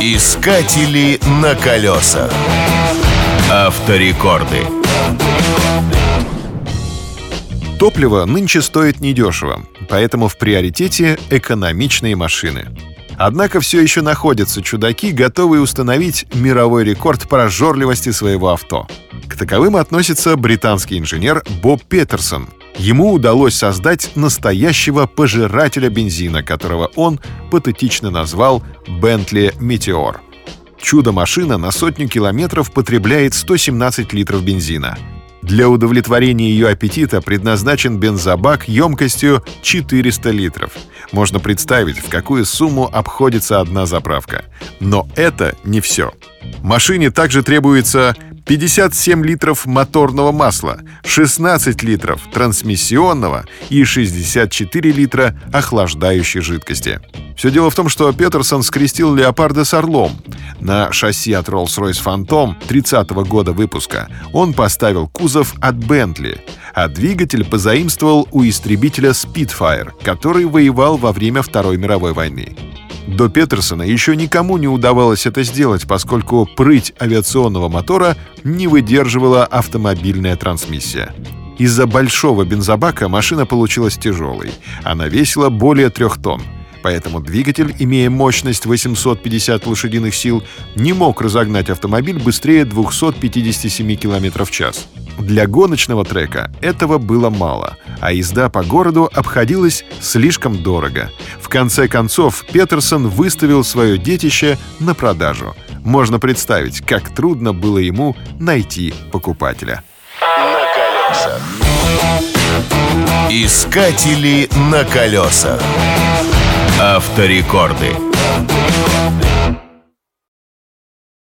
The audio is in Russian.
Искатели на колесах. Авторекорды. Топливо нынче стоит недешево, поэтому в приоритете экономичные машины. Однако все еще находятся чудаки, готовые установить мировой рекорд прожорливости своего авто. К таковым относится британский инженер Боб Петерсон. Ему удалось создать настоящего пожирателя бензина, которого он патетично назвал «Бентли Метеор». Чудо-машина на сотню километров потребляет 117 литров бензина — для удовлетворения ее аппетита предназначен бензобак емкостью 400 литров. Можно представить, в какую сумму обходится одна заправка. Но это не все. Машине также требуется 57 литров моторного масла, 16 литров трансмиссионного и 64 литра охлаждающей жидкости. Все дело в том, что Петерсон скрестил леопарда с орлом. На шасси от Rolls-Royce Phantom 30 -го года выпуска он поставил кузов от Bentley, а двигатель позаимствовал у истребителя Spitfire, который воевал во время Второй мировой войны. До Петерсона еще никому не удавалось это сделать, поскольку прыть авиационного мотора не выдерживала автомобильная трансмиссия. Из-за большого бензобака машина получилась тяжелой. Она весила более трех тонн. Поэтому двигатель, имея мощность 850 лошадиных сил, не мог разогнать автомобиль быстрее 257 км в час. Для гоночного трека этого было мало, а езда по городу обходилась слишком дорого. В конце концов, Петерсон выставил свое детище на продажу. Можно представить, как трудно было ему найти покупателя. На колесах. Искатели на колесах. Авторекорды.